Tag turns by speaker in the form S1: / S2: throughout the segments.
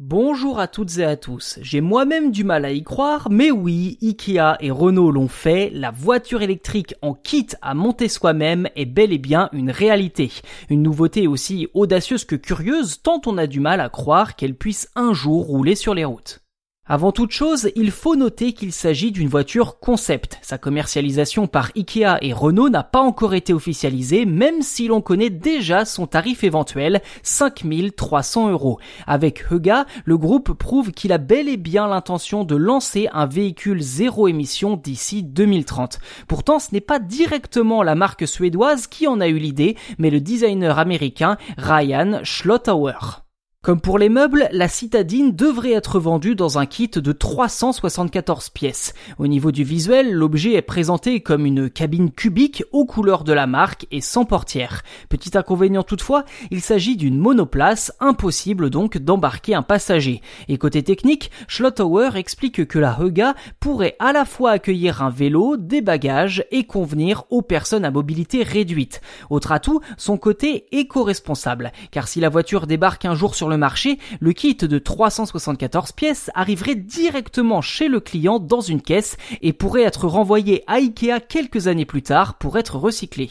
S1: Bonjour à toutes et à tous. J'ai moi-même du mal à y croire, mais oui, Ikea et Renault l'ont fait. La voiture électrique en kit à monter soi-même est bel et bien une réalité. Une nouveauté aussi audacieuse que curieuse, tant on a du mal à croire qu'elle puisse un jour rouler sur les routes. Avant toute chose, il faut noter qu'il s'agit d'une voiture concept. Sa commercialisation par Ikea et Renault n'a pas encore été officialisée, même si l'on connaît déjà son tarif éventuel, 5300 euros. Avec Huga, le groupe prouve qu'il a bel et bien l'intention de lancer un véhicule zéro émission d'ici 2030. Pourtant, ce n'est pas directement la marque suédoise qui en a eu l'idée, mais le designer américain Ryan Schlottauer. Comme pour les meubles, la citadine devrait être vendue dans un kit de 374 pièces. Au niveau du visuel, l'objet est présenté comme une cabine cubique aux couleurs de la marque et sans portière. Petit inconvénient toutefois, il s'agit d'une monoplace, impossible donc d'embarquer un passager. Et côté technique, Schlottauer explique que la Huga pourrait à la fois accueillir un vélo, des bagages et convenir aux personnes à mobilité réduite. Autre atout, son côté éco-responsable, car si la voiture débarque un jour sur le marché, le kit de 374 pièces arriverait directement chez le client dans une caisse et pourrait être renvoyé à Ikea quelques années plus tard pour être recyclé.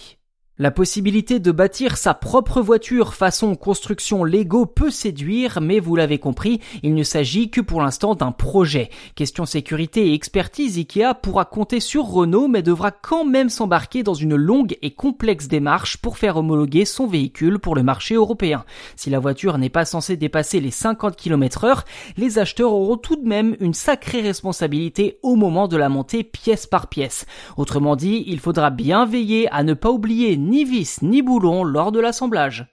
S1: La possibilité de bâtir sa propre voiture façon construction Lego peut séduire, mais vous l'avez compris, il ne s'agit que pour l'instant d'un projet. Question sécurité et expertise, Ikea pourra compter sur Renault, mais devra quand même s'embarquer dans une longue et complexe démarche pour faire homologuer son véhicule pour le marché européen. Si la voiture n'est pas censée dépasser les 50 km heure, les acheteurs auront tout de même une sacrée responsabilité au moment de la montée pièce par pièce. Autrement dit, il faudra bien veiller à ne pas oublier ni vis ni boulon lors de l'assemblage.